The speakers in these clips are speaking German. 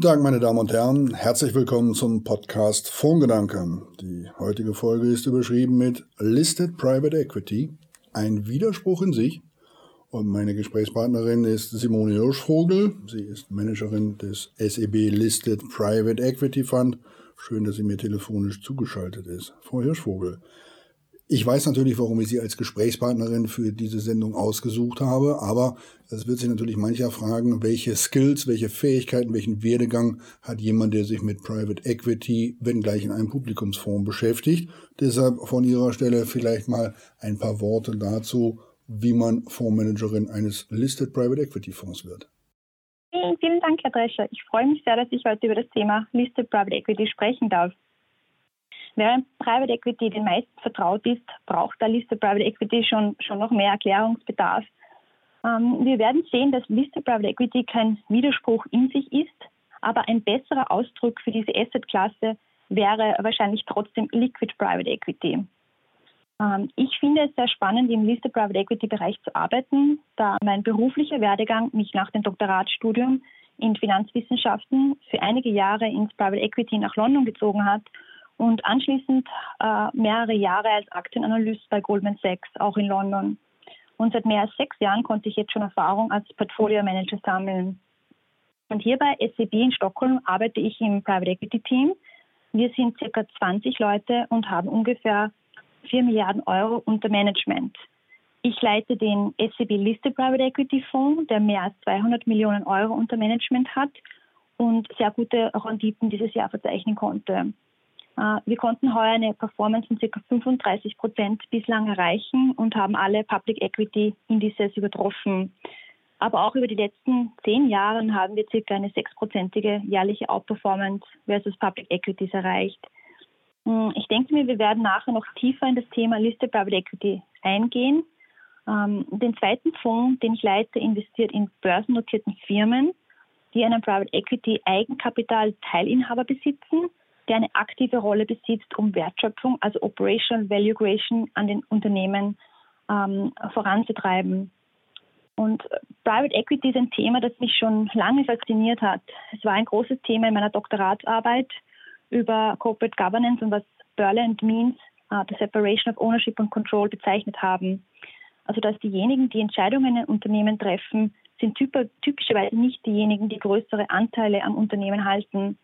Guten Tag, meine Damen und Herren. Herzlich willkommen zum Podcast Fondsgedanken. Die heutige Folge ist überschrieben mit Listed Private Equity. Ein Widerspruch in sich. Und meine Gesprächspartnerin ist Simone Hirschvogel. Sie ist Managerin des SEB Listed Private Equity Fund. Schön, dass sie mir telefonisch zugeschaltet ist. Frau Hirschvogel, ich weiß natürlich, warum ich Sie als Gesprächspartnerin für diese Sendung ausgesucht habe, aber es wird sich natürlich mancher fragen, welche Skills, welche Fähigkeiten, welchen Werdegang hat jemand, der sich mit Private Equity, wenn gleich in einem Publikumsfonds beschäftigt. Deshalb von Ihrer Stelle vielleicht mal ein paar Worte dazu, wie man Fondsmanagerin eines Listed Private Equity Fonds wird. Vielen, Dank, Herr Drescher. Ich freue mich sehr, dass ich heute über das Thema Listed Private Equity sprechen darf. Während Private Equity den meisten vertraut ist, braucht der Listed Private Equity schon, schon noch mehr Erklärungsbedarf. Ähm, wir werden sehen, dass Listed Private Equity kein Widerspruch in sich ist, aber ein besserer Ausdruck für diese Assetklasse wäre wahrscheinlich trotzdem Liquid Private Equity. Ähm, ich finde es sehr spannend, im Listed Private Equity Bereich zu arbeiten, da mein beruflicher Werdegang mich nach dem Doktoratstudium in Finanzwissenschaften für einige Jahre ins Private Equity nach London gezogen hat und anschließend äh, mehrere Jahre als Aktienanalyst bei Goldman Sachs, auch in London. Und seit mehr als sechs Jahren konnte ich jetzt schon Erfahrung als Portfolio Manager sammeln. Und hier bei SEB in Stockholm arbeite ich im Private Equity Team. Wir sind circa 20 Leute und haben ungefähr 4 Milliarden Euro unter Management. Ich leite den SEB Listed Private Equity Fonds, der mehr als 200 Millionen Euro unter Management hat und sehr gute Renditen dieses Jahr verzeichnen konnte. Äh, wir konnten heuer eine Performance von ca. 35 Prozent bislang erreichen und haben alle Public Equity Indices übertroffen. Aber auch über die letzten zehn Jahre haben wir ca. eine sechsprozentige jährliche Outperformance versus Public Equities erreicht. Hm, ich denke mir, wir werden nachher noch tiefer in das Thema Liste Private Equity eingehen. Ähm, den zweiten Fonds, den ich leite, investiert in börsennotierten Firmen, die einen Private Equity Eigenkapital Teilinhaber besitzen der eine aktive Rolle besitzt, um Wertschöpfung, also Operational Value Creation an den Unternehmen ähm, voranzutreiben. Und Private Equity ist ein Thema, das mich schon lange fasziniert hat. Es war ein großes Thema in meiner Doktoratsarbeit über Corporate Governance und was Berland Means, uh, the Separation of Ownership and Control bezeichnet haben. Also dass diejenigen, die Entscheidungen in Unternehmen treffen, sind typischerweise nicht diejenigen, die größere Anteile am Unternehmen halten.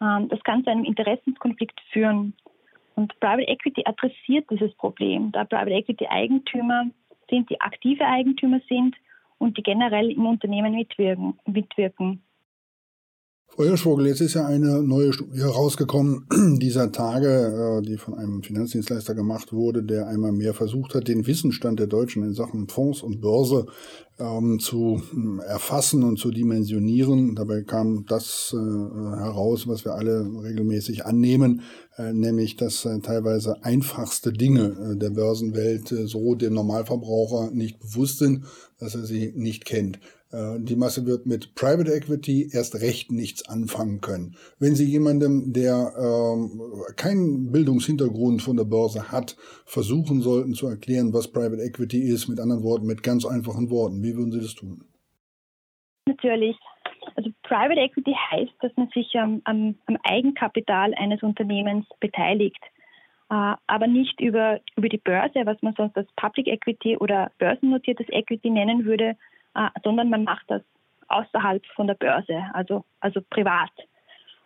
Ähm, das kann zu einem Interessenskonflikt führen. Und Private Equity adressiert dieses Problem, da Private Equity Eigentümer sind, die aktive Eigentümer sind und die generell im Unternehmen mitwirken. mitwirken. Frau Hirschvogel, jetzt ist ja eine neue Studie herausgekommen dieser Tage, äh, die von einem Finanzdienstleister gemacht wurde, der einmal mehr versucht hat, den Wissensstand der Deutschen in Sachen Fonds und Börse ähm, zu hm, erfassen und zu dimensionieren. Dabei kam das äh, heraus, was wir alle regelmäßig annehmen, äh, nämlich dass äh, teilweise einfachste Dinge äh, der Börsenwelt äh, so dem Normalverbraucher nicht bewusst sind, dass er sie nicht kennt. Äh, die Masse wird mit Private Equity erst recht nichts anfangen können. Wenn Sie jemandem, der ähm, keinen Bildungshintergrund von der Börse hat, versuchen sollten zu erklären, was Private Equity ist, mit anderen Worten, mit ganz einfachen Worten, wie würden Sie das tun? Natürlich. Also Private Equity heißt, dass man sich am, am, am Eigenkapital eines Unternehmens beteiligt äh, aber nicht über, über die Börse, was man sonst als Public Equity oder börsennotiertes Equity nennen würde, sondern man macht das außerhalb von der Börse, also, also privat.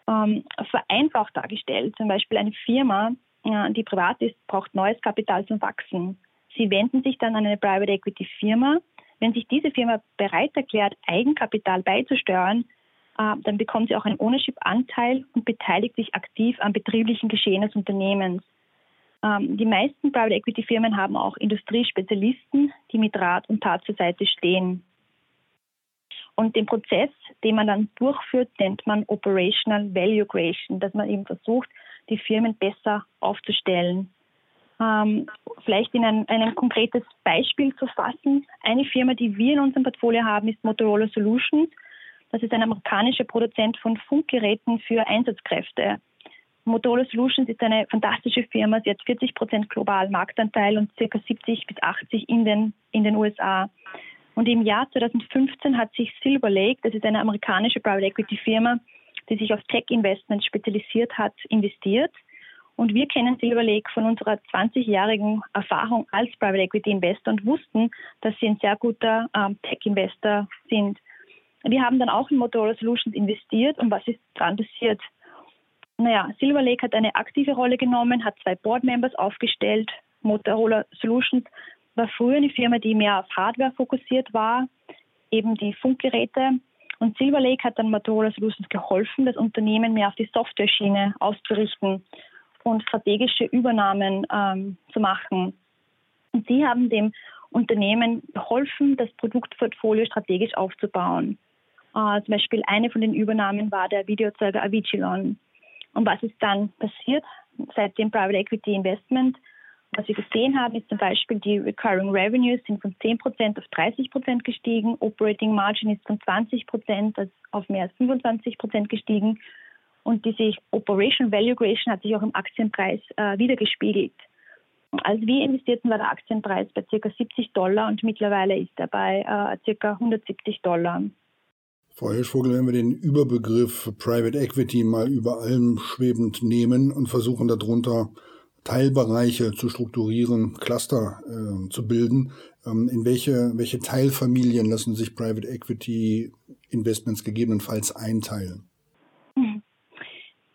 Ähm, vereinfacht dargestellt, zum Beispiel eine Firma, äh, die privat ist, braucht neues Kapital zum Wachsen. Sie wenden sich dann an eine Private Equity Firma. Wenn sich diese Firma bereit erklärt, Eigenkapital beizusteuern, äh, dann bekommt sie auch einen Ownership-Anteil und beteiligt sich aktiv am betrieblichen Geschehen des Unternehmens. Ähm, die meisten Private Equity Firmen haben auch Industriespezialisten, die mit Rat und Tat zur Seite stehen. Und den Prozess, den man dann durchführt, nennt man Operational Value Creation, dass man eben versucht, die Firmen besser aufzustellen. Ähm, vielleicht in ein, ein konkretes Beispiel zu fassen. Eine Firma, die wir in unserem Portfolio haben, ist Motorola Solutions. Das ist ein amerikanischer Produzent von Funkgeräten für Einsatzkräfte. Motorola Solutions ist eine fantastische Firma. Sie hat 40 Prozent global Marktanteil und ca. 70 bis 80 in den, in den USA. Und im Jahr 2015 hat sich Silver Lake, das ist eine amerikanische Private Equity Firma, die sich auf Tech-Investments spezialisiert hat, investiert. Und wir kennen Silver Lake von unserer 20-jährigen Erfahrung als Private Equity Investor und wussten, dass sie ein sehr guter ähm, Tech-Investor sind. Wir haben dann auch in Motorola Solutions investiert und was ist dran passiert? Naja, Silver Lake hat eine aktive Rolle genommen, hat zwei Board Members aufgestellt. Motorola Solutions war früher eine Firma, die mehr auf Hardware fokussiert war, eben die Funkgeräte. Und Silver Lake hat dann Motorola Solutions geholfen, das Unternehmen mehr auf die Software-Schiene auszurichten und strategische Übernahmen ähm, zu machen. Und sie haben dem Unternehmen geholfen, das Produktportfolio strategisch aufzubauen. Äh, zum Beispiel eine von den Übernahmen war der Videozeuger Avicilon. Und was ist dann passiert seit dem Private Equity Investment? Was wir gesehen haben, ist zum Beispiel die Recurring Revenues sind von 10% auf 30% gestiegen, Operating Margin ist von 20% auf mehr als 25% gestiegen und diese Operation Value Creation hat sich auch im Aktienpreis äh, wiedergespiegelt. Als wir investierten, war der Aktienpreis bei ca. 70 Dollar und mittlerweile ist er bei äh, ca. 170 Dollar. Frau Hirschvogel, wenn wir den Überbegriff Private Equity mal über allem schwebend nehmen und versuchen darunter Teilbereiche zu strukturieren, Cluster äh, zu bilden, ähm, in welche, welche Teilfamilien lassen sich Private Equity Investments gegebenenfalls einteilen?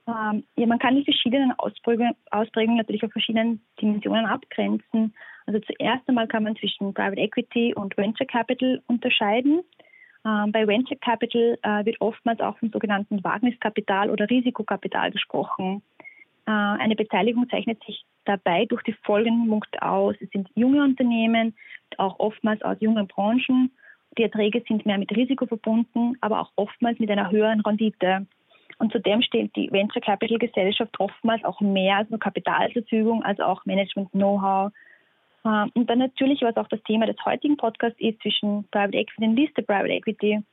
Ähm, ja, man kann die verschiedenen Ausprägungen, Ausprägungen natürlich auf verschiedenen Dimensionen abgrenzen. Also zuerst einmal kann man zwischen Private Equity und Venture Capital unterscheiden. Ähm, bei Venture Capital äh, wird oftmals auch vom sogenannten Wagniskapital oder Risikokapital gesprochen. Äh, eine Beteiligung zeichnet sich dabei durch die folgenden Punkte aus. Es sind junge Unternehmen, auch oftmals aus jungen Branchen. Die Erträge sind mehr mit Risiko verbunden, aber auch oftmals mit einer höheren Rendite. Und zudem stellt die Venture Capital Gesellschaft oftmals auch mehr als nur Kapital zur Verfügung, als auch Management-Know-how. Ähm, und dann natürlich, was auch das Thema des heutigen Podcasts ist, zwischen Private Equity und Listed Private Equity.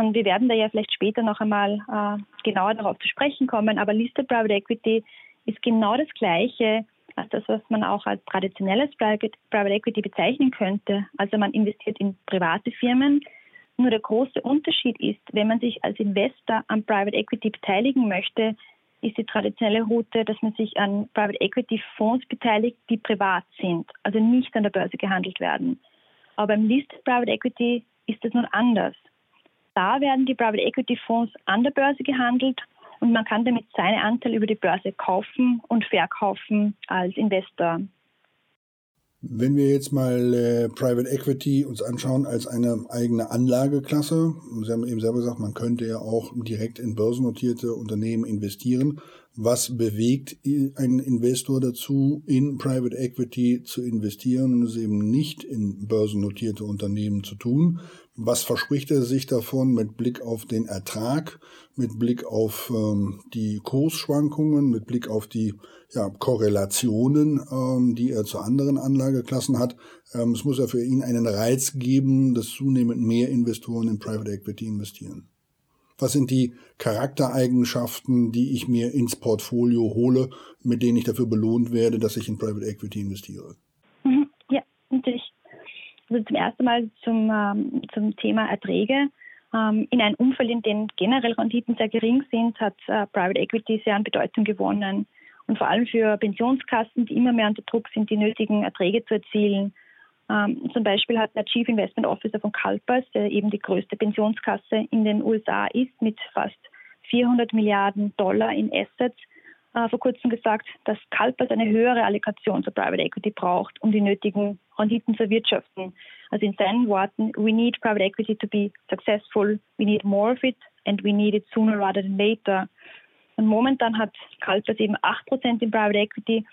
Und wir werden da ja vielleicht später noch einmal äh, genauer darauf zu sprechen kommen. Aber Listed Private Equity ist genau das Gleiche als das, was man auch als traditionelles Private Equity bezeichnen könnte. Also man investiert in private Firmen, nur der große Unterschied ist, wenn man sich als Investor an Private Equity beteiligen möchte, ist die traditionelle Route, dass man sich an Private Equity Fonds beteiligt, die privat sind, also nicht an der Börse gehandelt werden. Aber beim Listed Private Equity ist es nun anders. Da werden die Private Equity Fonds an der Börse gehandelt und man kann damit seine Anteile über die Börse kaufen und verkaufen als Investor. Wenn wir jetzt mal äh, Private Equity uns anschauen als eine eigene Anlageklasse, Sie haben eben selber gesagt, man könnte ja auch direkt in börsennotierte Unternehmen investieren. Was bewegt einen Investor dazu, in Private Equity zu investieren und es eben nicht in börsennotierte Unternehmen zu tun? Was verspricht er sich davon mit Blick auf den Ertrag, mit Blick auf ähm, die Kursschwankungen, mit Blick auf die ja, Korrelationen, ähm, die er zu anderen Anlageklassen hat? Ähm, es muss ja für ihn einen Reiz geben, dass zunehmend mehr Investoren in Private Equity investieren. Was sind die Charaktereigenschaften, die ich mir ins Portfolio hole, mit denen ich dafür belohnt werde, dass ich in Private Equity investiere? Mhm. Ja, natürlich. Also zum ersten Mal zum, ähm, zum Thema Erträge. Ähm, in einem Umfeld, in dem generell Renditen sehr gering sind, hat äh, Private Equity sehr an Bedeutung gewonnen. Und vor allem für Pensionskassen, die immer mehr unter Druck sind, die nötigen Erträge zu erzielen, ähm, zum Beispiel hat der Chief Investment Officer von Calpers, der eben die größte Pensionskasse in den USA ist, mit fast 400 Milliarden Dollar in Assets, äh, vor kurzem gesagt, dass Calpers eine höhere Allokation zur Private Equity braucht, um die nötigen Renditen zu erwirtschaften. Also in seinen Worten, we need private equity to be successful, we need more of it and we need it sooner rather than later. Und momentan hat Calpers eben 8% in Private Equity,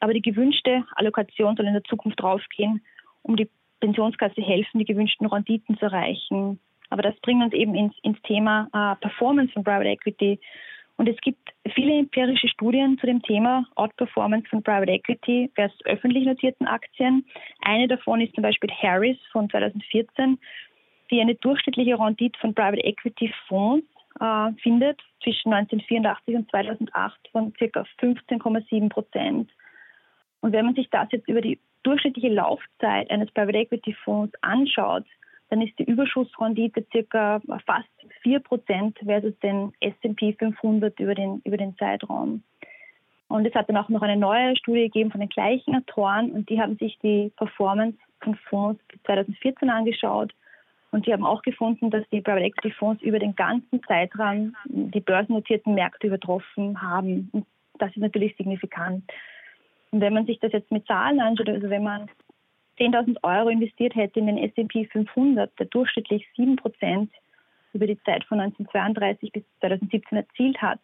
aber die gewünschte Allokation soll in der Zukunft raufgehen um die Pensionskasse helfen, die gewünschten Renditen zu erreichen. Aber das bringt uns eben ins, ins Thema äh, Performance von Private Equity. Und es gibt viele empirische Studien zu dem Thema Outperformance von Private Equity versus öffentlich notierten Aktien. Eine davon ist zum Beispiel Harris von 2014, die eine durchschnittliche Rendite von Private Equity Fonds äh, findet zwischen 1984 und 2008 von ca. 15,7 Prozent. Und wenn man sich das jetzt über die durchschnittliche Laufzeit eines Private Equity Fonds anschaut, dann ist die Überschussrendite circa fast 4% versus den S&P 500 über den, über den Zeitraum. Und es hat dann auch noch eine neue Studie gegeben von den gleichen Autoren und die haben sich die Performance von Fonds 2014 angeschaut und die haben auch gefunden, dass die Private Equity Fonds über den ganzen Zeitraum die börsennotierten Märkte übertroffen haben. Und das ist natürlich signifikant. Und wenn man sich das jetzt mit Zahlen anschaut, also wenn man 10.000 Euro investiert hätte in den S&P 500, der durchschnittlich 7 Prozent über die Zeit von 1932 bis 2017 erzielt hat,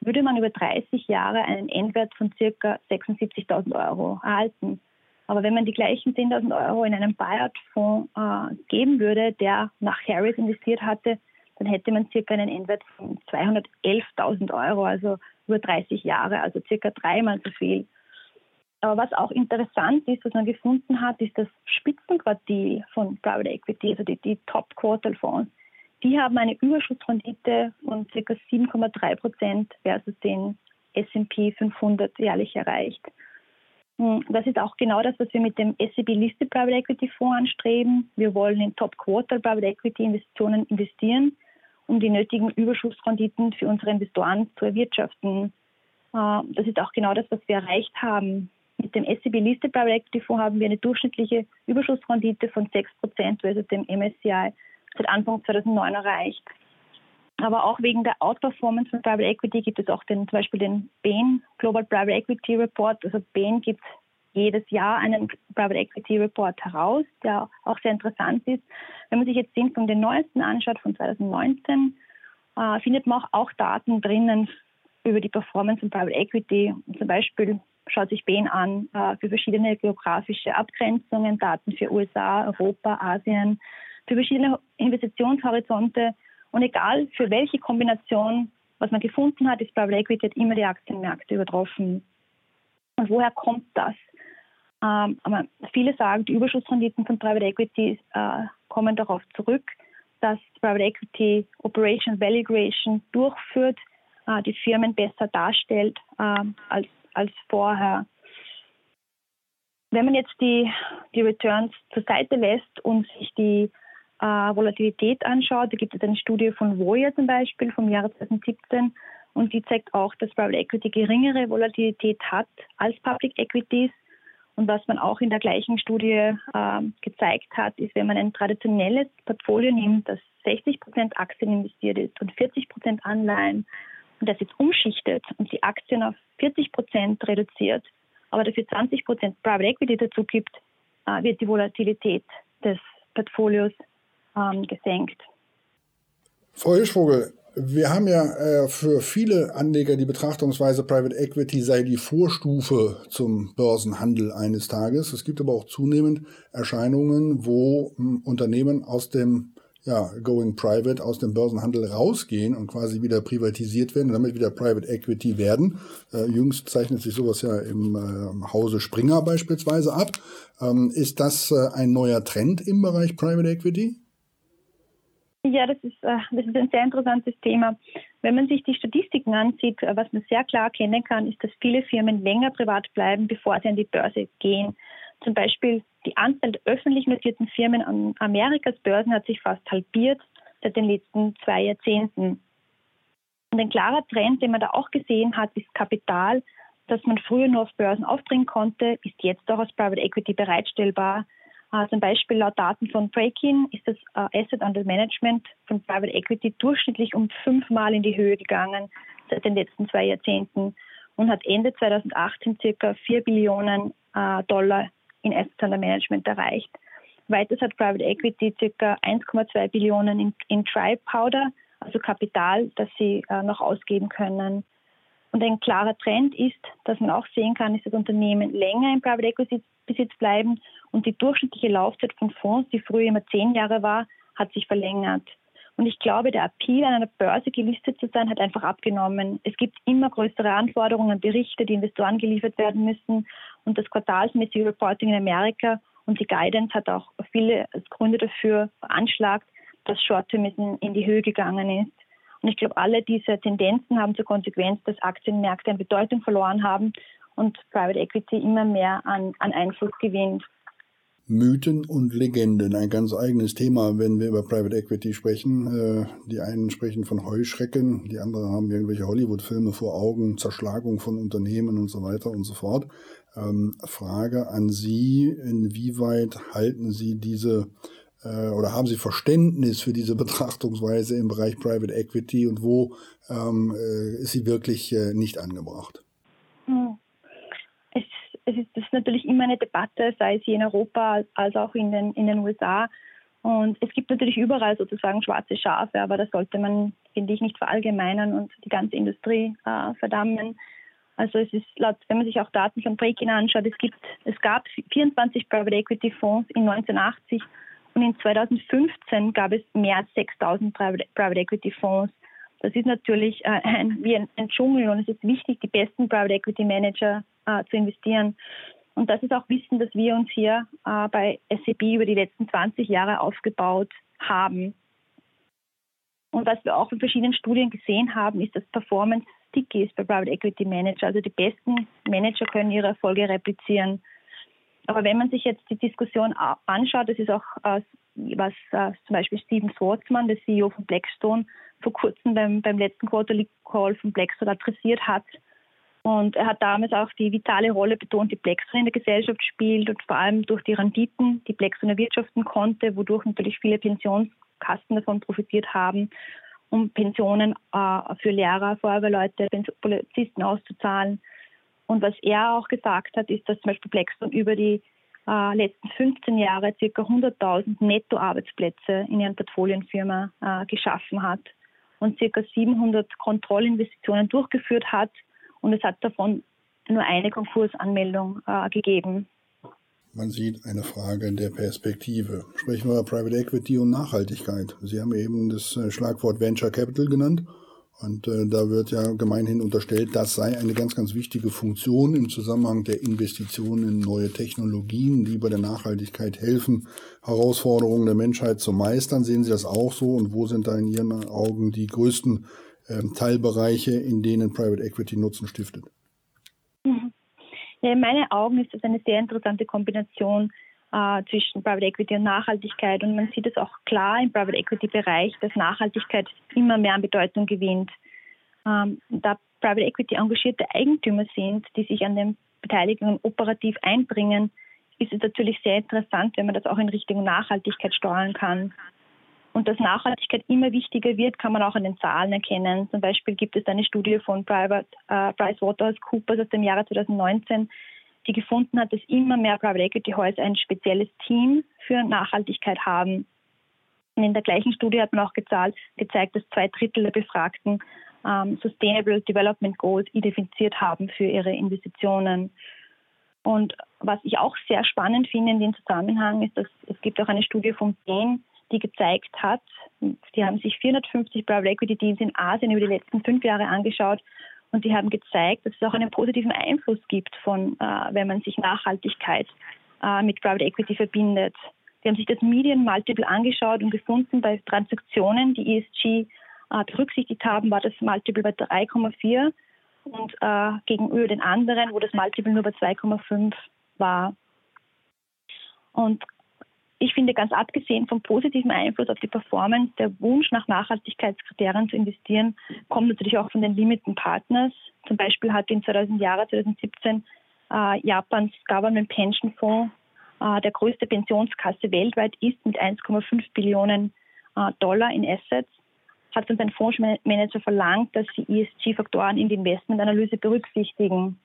würde man über 30 Jahre einen Endwert von ca. 76.000 Euro erhalten. Aber wenn man die gleichen 10.000 Euro in einen Buyout-Fonds äh, geben würde, der nach Harris investiert hatte, dann hätte man circa einen Endwert von 211.000 Euro, also über 30 Jahre, also circa dreimal so viel. Aber was auch interessant ist, was man gefunden hat, ist das Spitzenquartil von Private Equity, also die, die Top-Quartal-Fonds. Die haben eine Überschussrendite von ca. 7,3 Prozent versus den S&P 500 jährlich erreicht. Hm, das ist auch genau das, was wir mit dem SEB Listed Private Equity Fonds anstreben. Wir wollen in Top Quarter Private Equity Investitionen investieren, um die nötigen Überschussrenditen für unsere Investoren zu erwirtschaften. Äh, das ist auch genau das, was wir erreicht haben. Mit dem SEB Listed Equity Fonds haben wir eine durchschnittliche Überschussrendite von 6% versus dem MSCI seit Anfang 2009 erreicht. Aber auch wegen der Outperformance von Private Equity gibt es auch den, zum Beispiel den Bain Global Private Equity Report. Also Bain gibt jedes Jahr einen Private Equity Report heraus, der auch sehr interessant ist. Wenn man sich jetzt den von den neuesten anschaut, von 2019, äh, findet man auch, auch Daten drinnen über die Performance von Private Equity. Zum Beispiel schaut sich Bain an äh, für verschiedene geografische Abgrenzungen, Daten für USA, Europa, Asien, für verschiedene Investitionshorizonte und egal für welche Kombination, was man gefunden hat, ist Private Equity hat immer die Aktienmärkte übertroffen. Und woher kommt das? Ähm, viele sagen, die Überschussrenditen von Private Equity äh, kommen darauf zurück, dass Private Equity Operation Value Creation durchführt, äh, die Firmen besser darstellt äh, als, als vorher. Wenn man jetzt die, die Returns zur Seite lässt und sich die äh, Volatilität anschaut, da gibt es eine Studie von Voya zum Beispiel vom Jahre 2017 und die zeigt auch, dass Private Equity geringere Volatilität hat als Public Equities. Und was man auch in der gleichen Studie äh, gezeigt hat, ist, wenn man ein traditionelles Portfolio nimmt, das 60 Prozent Aktien investiert ist und 40 Prozent Anleihen und das jetzt umschichtet und die Aktien auf 40 Prozent reduziert, aber dafür 20 Prozent Private Equity dazu gibt, äh, wird die Volatilität des Portfolios ähm, gesenkt. Frau Hirschvogel, wir haben ja äh, für viele Anleger die Betrachtungsweise, Private Equity sei die Vorstufe zum Börsenhandel eines Tages. Es gibt aber auch zunehmend Erscheinungen, wo hm, Unternehmen aus dem ja, Going Private aus dem Börsenhandel rausgehen und quasi wieder privatisiert werden und damit wieder Private Equity werden. Äh, jüngst zeichnet sich sowas ja im äh, Hause Springer beispielsweise ab. Ähm, ist das äh, ein neuer Trend im Bereich Private Equity? Ja, das ist, äh, das ist ein sehr interessantes Thema. Wenn man sich die Statistiken ansieht, äh, was man sehr klar erkennen kann, ist, dass viele Firmen länger privat bleiben, bevor sie an die Börse gehen. Zum Beispiel die Anzahl der öffentlich notierten Firmen an Amerikas Börsen hat sich fast halbiert seit den letzten zwei Jahrzehnten. Und ein klarer Trend, den man da auch gesehen hat, ist Kapital, das man früher nur auf Börsen aufbringen konnte, ist jetzt auch aus Private Equity bereitstellbar. Uh, zum Beispiel laut Daten von Breakin ist das uh, Asset Under Management von Private Equity durchschnittlich um fünfmal in die Höhe gegangen seit den letzten zwei Jahrzehnten und hat Ende 2018 circa 4 Billionen uh, Dollar in Asset Under Management erreicht. Weiters hat Private Equity circa 1,2 Billionen in, in Dry Powder, also Kapital, das sie noch ausgeben können. Und ein klarer Trend ist, dass man auch sehen kann, ist das Unternehmen länger im Private Equity Besitz bleiben und die durchschnittliche Laufzeit von Fonds, die früher immer zehn Jahre war, hat sich verlängert. Und ich glaube, der Appeal, an einer Börse gelistet zu sein, hat einfach abgenommen. Es gibt immer größere Anforderungen, Berichte, die Investoren geliefert werden müssen. Und das quartalsmäßige Reporting in Amerika und die Guidance hat auch viele Gründe dafür veranschlagt, dass Short-Termism in die Höhe gegangen ist. Und ich glaube, alle diese Tendenzen haben zur Konsequenz, dass Aktienmärkte an Bedeutung verloren haben und Private Equity immer mehr an, an Einfluss gewinnt. Mythen und Legenden, ein ganz eigenes Thema, wenn wir über Private Equity sprechen. Äh, die einen sprechen von Heuschrecken, die anderen haben irgendwelche Hollywood-Filme vor Augen, Zerschlagung von Unternehmen und so weiter und so fort. Ähm, Frage an Sie, inwieweit halten Sie diese äh, oder haben Sie Verständnis für diese Betrachtungsweise im Bereich Private Equity und wo ähm, äh, ist sie wirklich nicht angebracht? Es ist, das ist natürlich immer eine Debatte, sei es hier in Europa als auch in den, in den USA. Und es gibt natürlich überall sozusagen schwarze Schafe, aber das sollte man, finde ich, nicht verallgemeinern und die ganze Industrie äh, verdammen. Also es ist laut, wenn man sich auch Daten von Breakin anschaut, es gibt, es gab 24 Private Equity Fonds in 1980 und in 2015 gab es mehr als 6000 Private, Private Equity Fonds. Das ist natürlich äh, ein, wie ein, ein Dschungel und es ist wichtig, die besten Private Equity Manager äh, zu investieren. Und das ist auch Wissen, das wir uns hier äh, bei SEB über die letzten 20 Jahre aufgebaut haben. Und was wir auch in verschiedenen Studien gesehen haben, ist, dass Performance sticky ist bei Private Equity Manager. Also die besten Manager können ihre Erfolge replizieren. Aber wenn man sich jetzt die Diskussion anschaut, das ist auch äh, was äh, zum Beispiel Steven Schwartzman, der CEO von Blackstone, vor kurzem beim, beim letzten Quarterly Call von Blackstone adressiert hat, und er hat damals auch die vitale Rolle betont, die Blackstone in der Gesellschaft spielt und vor allem durch die Renditen, die Blackstone erwirtschaften konnte, wodurch natürlich viele Pensionskassen davon profitiert haben, um Pensionen äh, für Lehrer, Feuerwehrleute, Polizisten auszuzahlen. Und was er auch gesagt hat, ist, dass zum Beispiel Blackstone über die äh, letzten 15 Jahre ca. 100.000 Nettoarbeitsplätze in ihren Portfolienfirma äh, geschaffen hat und ca. 700 Kontrollinvestitionen durchgeführt hat und es hat davon nur eine Konkursanmeldung äh, gegeben. Man sieht eine Frage der Perspektive. Sprechen wir über Private Equity und Nachhaltigkeit. Sie haben eben das äh, Schlagwort Venture Capital genannt. Und äh, da wird ja gemeinhin unterstellt, das sei eine ganz, ganz wichtige Funktion im Zusammenhang der Investitionen in neue Technologien, die bei der Nachhaltigkeit helfen, Herausforderungen der Menschheit zu meistern. Sehen Sie das auch so? Und wo sind da in Ihren Augen die größten ähm, Teilbereiche, in denen Private Equity Nutzen stiftet? Mhm. Ja, in meinen Augen ist das eine sehr interessante Kombination äh, zwischen Private Equity und Nachhaltigkeit. Und man sieht es auch klar im Private Equity-Bereich, dass Nachhaltigkeit immer mehr an Bedeutung gewinnt. Ähm, da Private Equity engagierte Eigentümer sind, die sich an den Beteiligungen operativ einbringen, ist es natürlich sehr interessant, wenn man das auch in Richtung Nachhaltigkeit steuern kann. Und dass Nachhaltigkeit immer wichtiger wird, kann man auch an den Zahlen erkennen. Zum Beispiel gibt es eine Studie von Private, äh, PricewaterhouseCoopers aus dem Jahre 2019, die gefunden hat, dass immer mehr Private Equity Häuser ein spezielles Team für Nachhaltigkeit haben. Und in der gleichen Studie hat man auch gezahlt, gezeigt, dass zwei Drittel der Befragten ähm, Sustainable Development Goals identifiziert haben für ihre Investitionen. Und was ich auch sehr spannend finde in dem Zusammenhang ist, dass es gibt auch eine Studie von Bain, die gezeigt hat, die haben sich 450 Private Equity Teams in Asien über die letzten fünf Jahre angeschaut und die haben gezeigt, dass es auch einen positiven Einfluss gibt, von, äh, wenn man sich Nachhaltigkeit äh, mit Private Equity verbindet. Die haben sich das Median Multiple angeschaut und gefunden, bei Transaktionen, die ESG äh, berücksichtigt haben, war das Multiple bei 3,4 und äh, gegenüber den anderen, wo das Multiple nur bei 2,5 war. Und ich finde, ganz abgesehen vom positiven Einfluss auf die Performance, der Wunsch nach Nachhaltigkeitskriterien zu investieren, kommt natürlich auch von den Limited Partners. Zum Beispiel hat in 2000 Jahre 2017 äh, Japans Government Pension Fonds, äh, der größte Pensionskasse weltweit ist, mit 1,5 Billionen äh, Dollar in Assets, hat uns ein Fondsmanager verlangt, dass sie ESG-Faktoren in die Investmentanalyse berücksichtigen.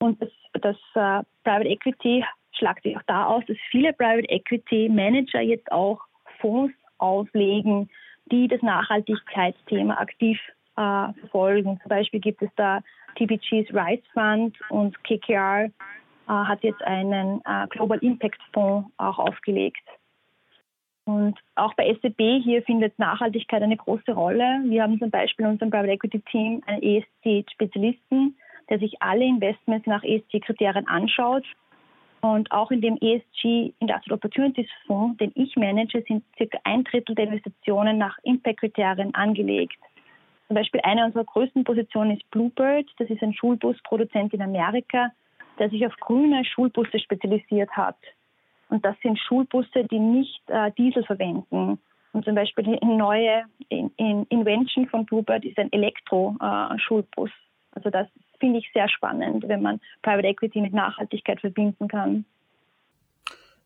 Und das, das uh, Private Equity schlagt sich auch da aus, dass viele Private Equity Manager jetzt auch Fonds auflegen, die das Nachhaltigkeitsthema aktiv äh, verfolgen. Zum Beispiel gibt es da TPG's Rise Fund und KKR äh, hat jetzt einen äh, Global Impact Fonds auch aufgelegt. Und auch bei SEB hier findet Nachhaltigkeit eine große Rolle. Wir haben zum Beispiel in unserem Private Equity Team einen ESG-Spezialisten, der sich alle Investments nach ESG-Kriterien anschaut und auch in dem ESG Industrial Opportunities Fonds, den ich manage, sind circa ein Drittel der Investitionen nach Impact-Kriterien angelegt. Zum Beispiel eine unserer größten Positionen ist Bluebird. Das ist ein Schulbusproduzent in Amerika. der sich auf grüne Schulbusse spezialisiert hat. Und das sind Schulbusse, die nicht äh, Diesel verwenden. Und zum Beispiel die neue in, in Invention von Bluebird ist ein Elektro-Schulbus. Äh, also das finde ich sehr spannend, wenn man Private Equity mit Nachhaltigkeit verbinden kann.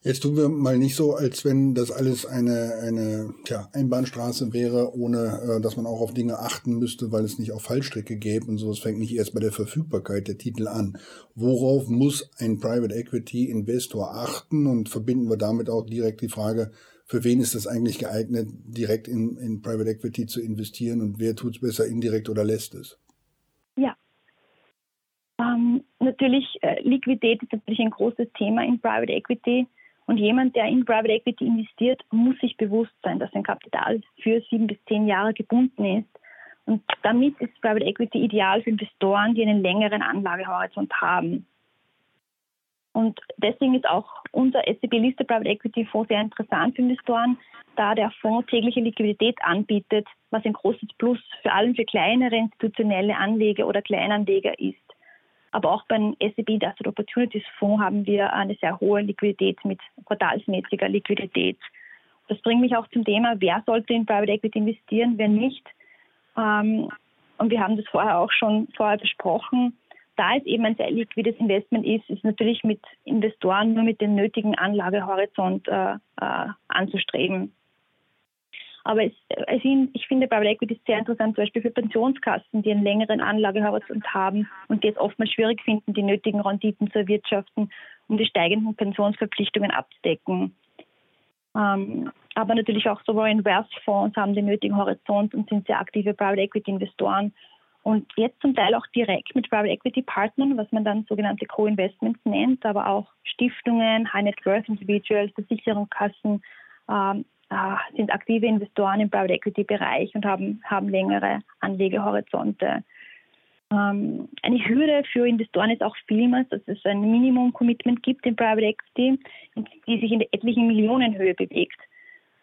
Jetzt tun wir mal nicht so, als wenn das alles eine, eine tja, Einbahnstraße wäre, ohne äh, dass man auch auf Dinge achten müsste, weil es nicht auf Fallstrecke gäbe und so. Es fängt nicht erst bei der Verfügbarkeit der Titel an. Worauf muss ein Private Equity Investor achten und verbinden wir damit auch direkt die Frage, für wen ist es eigentlich geeignet, direkt in, in Private Equity zu investieren und wer tut es besser indirekt oder lässt es? Ähm, natürlich, äh, Liquidität ist natürlich ein großes Thema in Private Equity. Und jemand, der in Private Equity investiert, muss sich bewusst sein, dass sein Kapital für sieben bis zehn Jahre gebunden ist. Und damit ist Private Equity ideal für Investoren, die einen längeren Anlagehorizont haben. Und deswegen ist auch unser SCB-Liste Private Equity Fonds sehr interessant für Investoren, da der Fonds tägliche Liquidität anbietet, was ein großes Plus vor allem für kleinere institutionelle Anleger oder Kleinanleger ist. Aber auch beim SEB Industrial Opportunities Fonds haben wir eine sehr hohe Liquidität mit quartalsmäßiger Liquidität. Das bringt mich auch zum Thema, wer sollte in Private Equity investieren, wer nicht. Ähm, und wir haben das vorher auch schon vorher besprochen. Da es eben ein sehr liquides Investment ist, ist natürlich mit Investoren nur mit dem nötigen Anlagehorizont äh, äh, anzustreben. Aber es, es, ich finde Private Equity sehr interessant, zum Beispiel für Pensionskassen, die einen längeren Anlagehorizont haben und die es oftmals schwierig finden, die nötigen Renditen zu erwirtschaften, um die steigenden Pensionsverpflichtungen abzudecken. Ähm, aber natürlich auch Sovereign Wealth Fonds haben den nötigen Horizont und sind sehr aktive Private Equity Investoren. Und jetzt zum Teil auch direkt mit Private Equity Partnern, was man dann sogenannte Co-Investments nennt, aber auch Stiftungen, High Net Worth Individuals, Versicherungskassen, ähm, äh, sind aktive Investoren im Private Equity Bereich und haben, haben längere Anlegehorizonte. Ähm, eine Hürde für Investoren ist auch vielmals, dass es ein Minimum-Commitment gibt im Private Equity, die sich in etlichen Millionenhöhe bewegt.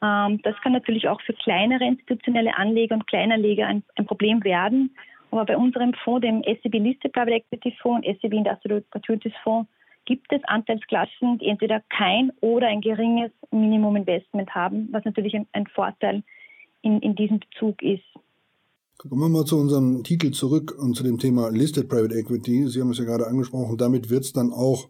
Ähm, das kann natürlich auch für kleinere institutionelle Anleger und Kleinanleger ein, ein Problem werden. Aber bei unserem Fonds, dem SEB Liste Private Equity Fonds und SEB Industrial Opportunities Fonds, gibt es Anteilsklassen, die entweder kein oder ein geringes Minimuminvestment haben, was natürlich ein, ein Vorteil in, in diesem Bezug ist. Kommen wir mal zu unserem Titel zurück und zu dem Thema Listed Private Equity. Sie haben es ja gerade angesprochen. Damit wird es dann auch,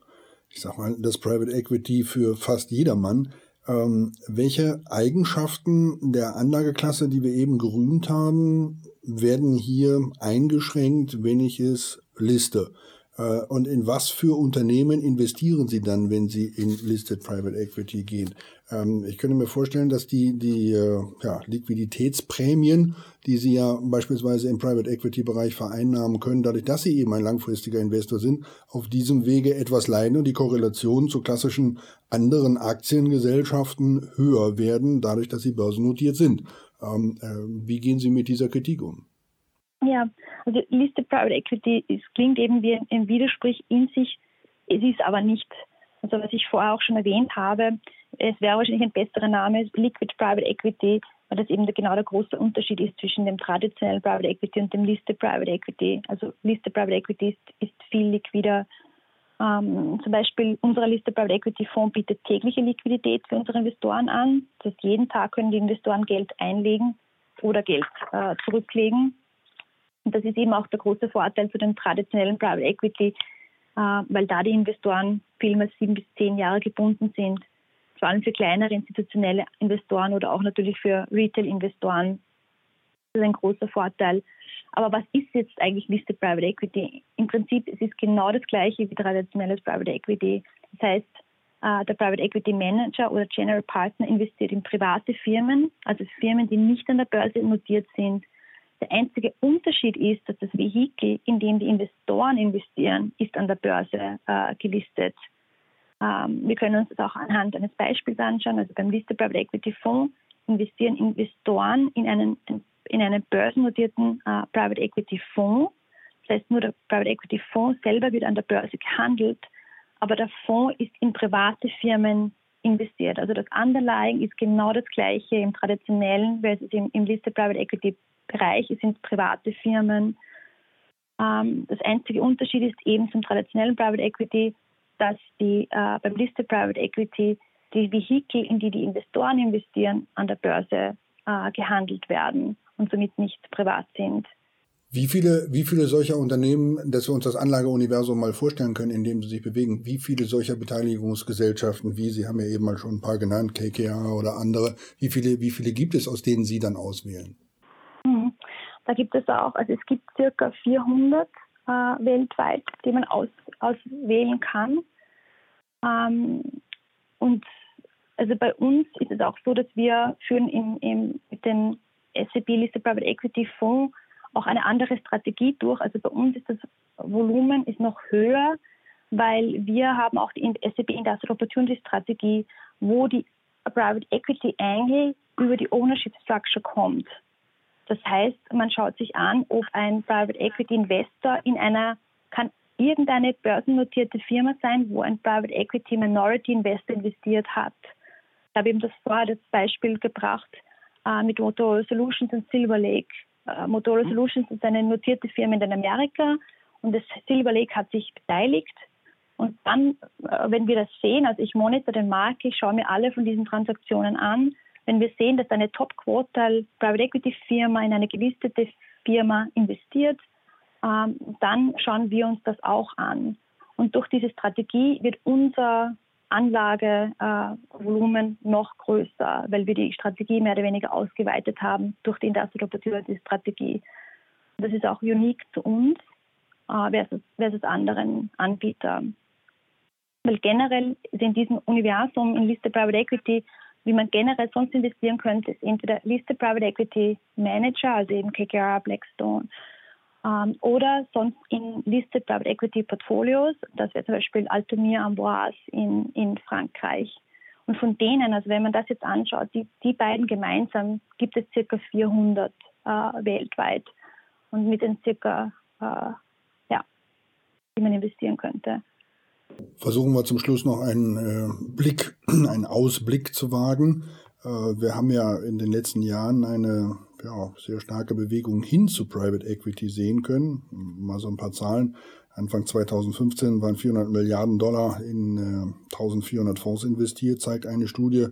ich sag mal, das Private Equity für fast jedermann. Ähm, welche Eigenschaften der Anlageklasse, die wir eben gerühmt haben, werden hier eingeschränkt, wenn ich es liste? Äh, und in was für Unternehmen investieren Sie dann, wenn Sie in Listed Private Equity gehen? Ähm, ich könnte mir vorstellen, dass die, die äh, ja, Liquiditätsprämien, die Sie ja beispielsweise im Private Equity Bereich vereinnahmen können, dadurch, dass Sie eben ein langfristiger Investor sind, auf diesem Wege etwas leiden und die Korrelation zu klassischen anderen Aktiengesellschaften höher werden, dadurch, dass sie börsennotiert sind. Ähm, äh, wie gehen Sie mit dieser Kritik um? Ja, also Liste Private Equity, es klingt eben wie ein Widerspruch in sich, es ist aber nicht. Also was ich vorher auch schon erwähnt habe, es wäre wahrscheinlich ein besserer Name, Liquid Private Equity, weil das eben genau der große Unterschied ist zwischen dem traditionellen Private Equity und dem Liste Private Equity. Also Liste Private Equity ist, ist viel liquider. Ähm, zum Beispiel unser Liste Private Equity Fonds bietet tägliche Liquidität für unsere Investoren an. Das heißt, jeden Tag können die Investoren Geld einlegen oder Geld äh, zurücklegen. Und das ist eben auch der große Vorteil zu dem traditionellen Private Equity, äh, weil da die Investoren vielmals sieben bis zehn Jahre gebunden sind. Vor allem für kleinere institutionelle Investoren oder auch natürlich für Retail-Investoren. Das ist ein großer Vorteil. Aber was ist jetzt eigentlich Listed Private Equity? Im Prinzip es ist es genau das gleiche wie traditionelles Private Equity. Das heißt, äh, der Private Equity Manager oder General Partner investiert in private Firmen, also Firmen, die nicht an der Börse notiert sind, der einzige Unterschied ist, dass das Vehikel, in dem die Investoren investieren, ist an der Börse äh, gelistet. Ähm, wir können uns das auch anhand eines Beispiels anschauen. Also beim Liste Private Equity Fonds investieren Investoren in einen, in einen börsennotierten äh, Private Equity Fonds. Das heißt, nur der Private Equity Fonds selber wird an der Börse gehandelt, aber der Fonds ist in private Firmen investiert. Also das Underlying ist genau das gleiche im traditionellen versus im, im Listed Private Equity Bereich, sind private Firmen. Ähm, das einzige Unterschied ist eben zum traditionellen Private Equity, dass die äh, beim Listed Private Equity die Vehikel, in die die Investoren investieren, an der Börse äh, gehandelt werden und somit nicht privat sind. Wie viele, wie viele solcher Unternehmen, dass wir uns das Anlageuniversum mal vorstellen können, in dem sie sich bewegen, wie viele solcher Beteiligungsgesellschaften, wie Sie haben ja eben mal schon ein paar genannt, KKA oder andere, wie viele, wie viele gibt es, aus denen Sie dann auswählen? Da gibt es auch, also es gibt circa 400 äh, weltweit, die man aus, auswählen kann. Ähm, und also bei uns ist es auch so, dass wir führen in, in, mit den SAP Listed Private Equity Fonds auch eine andere Strategie durch. Also bei uns ist das Volumen ist noch höher, weil wir haben auch die SAP Industrial Opportunity Strategie, wo die Private Equity Angle über die Ownership Structure kommt. Das heißt, man schaut sich an, ob ein Private Equity Investor in einer, kann irgendeine börsennotierte Firma sein, wo ein Private Equity Minority Investor investiert hat. Ich habe eben das vorher das Beispiel gebracht äh, mit Motorola Solutions und Silver Lake. Äh, Motorola mhm. Solutions ist eine notierte Firma in Amerika und das Silver Lake hat sich beteiligt. Und dann, äh, wenn wir das sehen, also ich monitor den Markt, ich schaue mir alle von diesen Transaktionen an. Wenn wir sehen, dass eine Top-Quartal Private Equity Firma in eine gelistete Firma investiert, ähm, dann schauen wir uns das auch an. Und durch diese Strategie wird unser Anlagevolumen noch größer, weil wir die Strategie mehr oder weniger ausgeweitet haben durch die Industrial Opportunity Strategie. Das ist auch unique zu uns äh, versus, versus anderen Anbietern. Weil generell ist in diesem Universum in Listed Private Equity, wie man generell sonst investieren könnte, ist entweder Listed Private Equity Manager, also eben KKR, Blackstone, ähm, oder sonst in Listed Private Equity Portfolios. Das wäre zum Beispiel Altomir Amboise in, in Frankreich. Und von denen, also wenn man das jetzt anschaut, die, die beiden gemeinsam gibt es circa 400 äh, weltweit. Und mit den circa, äh, ja, die man investieren könnte. Versuchen wir zum Schluss noch einen äh, Blick, einen Ausblick zu wagen. Äh, wir haben ja in den letzten Jahren eine ja, sehr starke Bewegung hin zu Private Equity sehen können. Mal so ein paar Zahlen. Anfang 2015 waren 400 Milliarden Dollar in äh, 1400 Fonds investiert, zeigt eine Studie.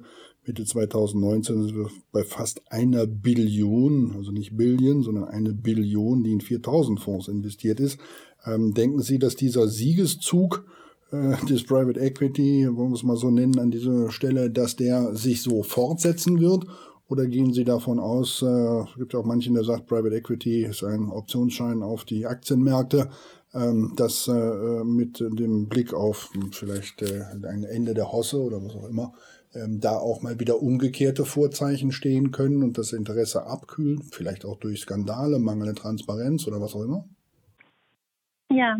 Mitte 2019 sind wir bei fast einer Billion, also nicht Billion, sondern eine Billion, die in 4000 Fonds investiert ist. Ähm, denken Sie, dass dieser Siegeszug des Private Equity, wollen wir es mal so nennen, an dieser Stelle, dass der sich so fortsetzen wird? Oder gehen Sie davon aus, äh, es gibt auch manchen, der sagt, Private Equity ist ein Optionsschein auf die Aktienmärkte, ähm, dass äh, mit dem Blick auf vielleicht äh, ein Ende der Hosse oder was auch immer, ähm, da auch mal wieder umgekehrte Vorzeichen stehen können und das Interesse abkühlen, vielleicht auch durch Skandale, mangelnde Transparenz oder was auch immer? Ja,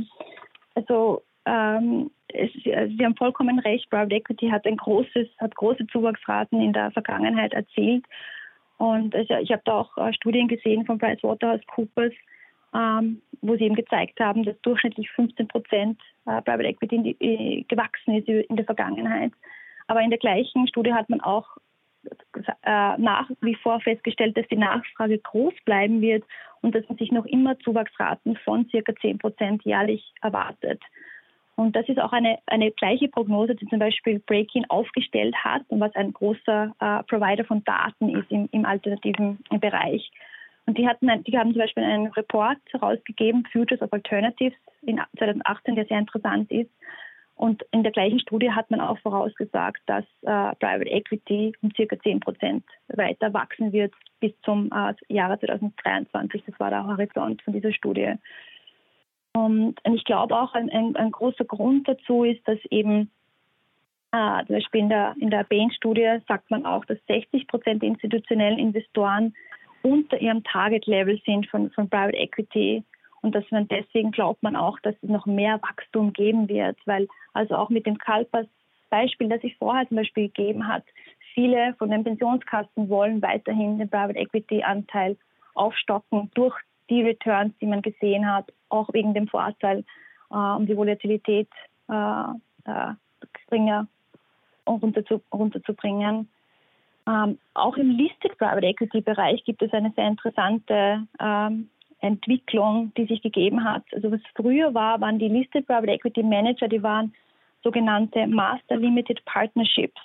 also ähm, es, also Sie haben vollkommen recht, Private Equity hat ein großes, hat große Zuwachsraten in der Vergangenheit erzielt. Und also ich habe da auch äh, Studien gesehen von PricewaterhouseCoopers, ähm, wo sie eben gezeigt haben, dass durchschnittlich 15 Prozent äh, Private Equity die, äh, gewachsen ist in der Vergangenheit. Aber in der gleichen Studie hat man auch äh, nach wie vor festgestellt, dass die Nachfrage groß bleiben wird und dass man sich noch immer Zuwachsraten von circa 10 Prozent jährlich erwartet. Und das ist auch eine, eine gleiche Prognose, die zum Beispiel Breakin aufgestellt hat und was ein großer äh, Provider von Daten ist im, im alternativen Bereich. Und die, hatten die haben zum Beispiel einen Report herausgegeben, Futures of Alternatives in 2018, der sehr interessant ist. Und in der gleichen Studie hat man auch vorausgesagt, dass äh, Private Equity um circa 10 Prozent weiter wachsen wird bis zum äh, Jahre 2023. Das war der Horizont von dieser Studie. Und ich glaube auch, ein, ein, ein, großer Grund dazu ist, dass eben äh, zum Beispiel in der, in der Bain-Studie sagt man auch, dass 60 Prozent der institutionellen Investoren unter ihrem Target-Level sind von, von Private Equity. Und dass man deswegen glaubt man auch, dass es noch mehr Wachstum geben wird, weil also auch mit dem Kalpas Beispiel, das ich vorher zum Beispiel gegeben hat, viele von den Pensionskassen wollen weiterhin den Private Equity Anteil aufstocken durch die Returns, die man gesehen hat, auch wegen dem Vorteil, äh, um die Volatilität äh, äh, geringer runter zu, runterzubringen. Ähm, auch im Listed Private Equity Bereich gibt es eine sehr interessante ähm, Entwicklung, die sich gegeben hat. Also was früher war, waren die Listed Private Equity Manager, die waren sogenannte Master Limited Partnerships.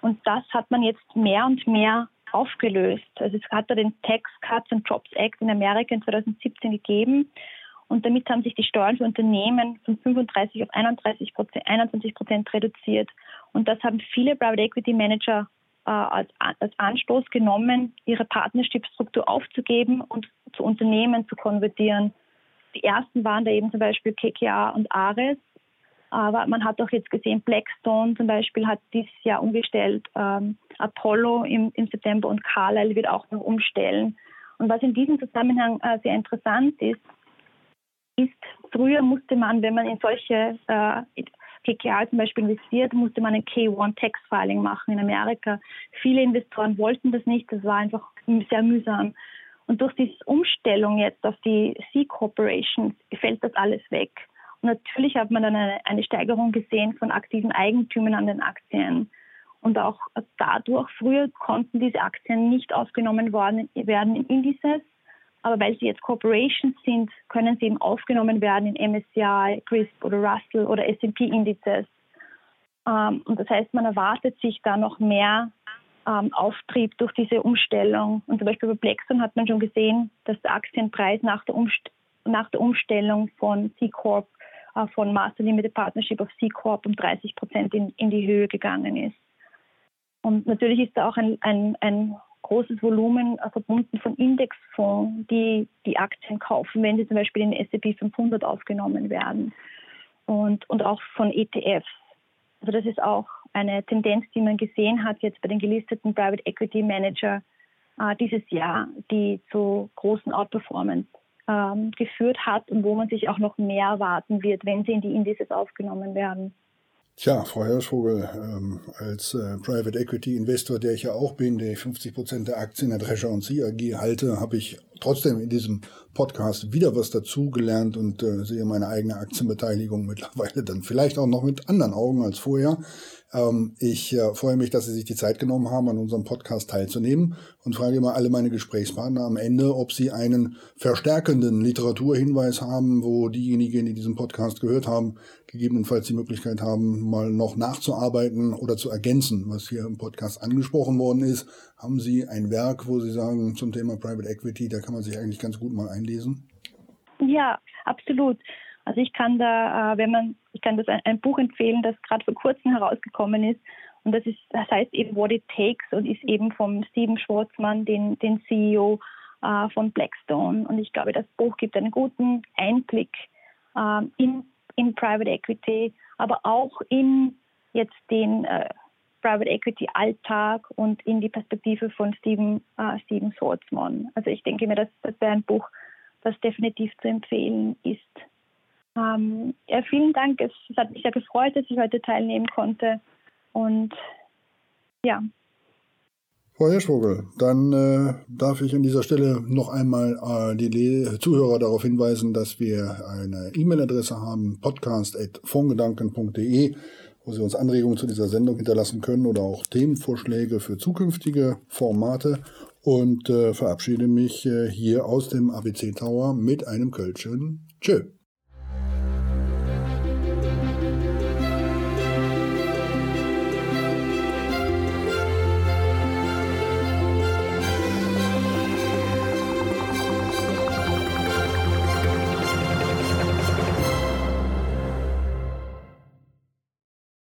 Und das hat man jetzt mehr und mehr aufgelöst. Also es hat da den Tax Cuts and Jobs Act in Amerika in 2017 gegeben. Und damit haben sich die Steuern für Unternehmen von 35 auf 31 Prozent, 21 Prozent reduziert. Und das haben viele Private Equity Manager äh, als, als Anstoß genommen, ihre Partnership-Struktur aufzugeben und zu Unternehmen zu konvertieren. Die ersten waren da eben zum Beispiel KKA und Ares. Aber man hat auch jetzt gesehen, Blackstone zum Beispiel hat dieses Jahr umgestellt, ähm, Apollo im, im, September und Carlyle wird auch noch umstellen. Und was in diesem Zusammenhang äh, sehr interessant ist, ist, früher musste man, wenn man in solche äh, KKR zum Beispiel investiert, musste man ein K1 Tax Filing machen in Amerika. Viele Investoren wollten das nicht, das war einfach sehr mühsam. Und durch diese Umstellung jetzt auf die C Corporations fällt das alles weg. Natürlich hat man dann eine, eine Steigerung gesehen von aktiven Eigentümern an den Aktien. Und auch dadurch, früher konnten diese Aktien nicht aufgenommen worden, werden in Indices, aber weil sie jetzt Corporations sind, können sie eben aufgenommen werden in MSCI, CRISP oder Russell oder S&P-Indizes. Ähm, und das heißt, man erwartet sich da noch mehr ähm, Auftrieb durch diese Umstellung. Und zum Beispiel bei Blackstone hat man schon gesehen, dass der Aktienpreis nach der, Umstellung von C Corp, äh, von Master Limited Partnership auf C Corp um 30 Prozent in, in die Höhe gegangen ist. Und natürlich ist da auch ein, ein, ein großes Volumen äh, verbunden von Indexfonds, die die Aktien kaufen, wenn sie zum Beispiel in den S&P 500 aufgenommen werden und, und auch von ETFs. Also das ist auch eine Tendenz, die man gesehen hat jetzt bei den gelisteten Private Equity Manager äh, dieses Jahr, die zu großen Outperformance ähm, geführt hat und wo man sich auch noch mehr erwarten wird, wenn sie in die Indizes aufgenommen werden. Tja, Frau Hirschvogel, ähm, als äh, Private Equity Investor, der ich ja auch bin, der 50 Prozent der Aktien der Drescher und Sea AG halte, habe ich trotzdem in diesem Podcast wieder was dazugelernt und äh, sehe meine eigene Aktienbeteiligung mittlerweile dann vielleicht auch noch mit anderen Augen als vorher. Ähm, ich äh, freue mich, dass Sie sich die Zeit genommen haben, an unserem Podcast teilzunehmen und frage immer alle meine Gesprächspartner am Ende, ob sie einen verstärkenden Literaturhinweis haben, wo diejenigen, die diesen Podcast gehört haben, gegebenenfalls die Möglichkeit haben, mal noch nachzuarbeiten oder zu ergänzen, was hier im Podcast angesprochen worden ist. Haben Sie ein Werk, wo Sie sagen, zum Thema Private Equity, da kann man sich eigentlich ganz gut mal einlesen? Ja, absolut. Also ich kann da, äh, wenn man, ich kann das ein, Buch empfehlen, das gerade vor kurzem herausgekommen ist. Und das ist, das heißt eben What It Takes und ist eben vom Steven Schwarzmann, den, den CEO äh, von Blackstone. Und ich glaube, das Buch gibt einen guten Einblick äh, in, in Private Equity, aber auch in jetzt den äh, Private Equity Alltag und in die Perspektive von Steven, äh, Steven Schwarzmann. Also ich denke mir, das, das wäre ein Buch, das definitiv zu empfehlen ist. Ähm, ja, vielen Dank. Es, es, hat mich sehr gefreut, dass ich heute teilnehmen konnte. Und ja. Frau Hirschvogel, dann äh, darf ich an dieser Stelle noch einmal äh, die Le Zuhörer darauf hinweisen, dass wir eine E-Mail-Adresse haben, podcast.fondgedanken.de, wo Sie uns Anregungen zu dieser Sendung hinterlassen können oder auch Themenvorschläge für zukünftige Formate und äh, verabschiede mich äh, hier aus dem ABC Tower mit einem Kölschen Tschö.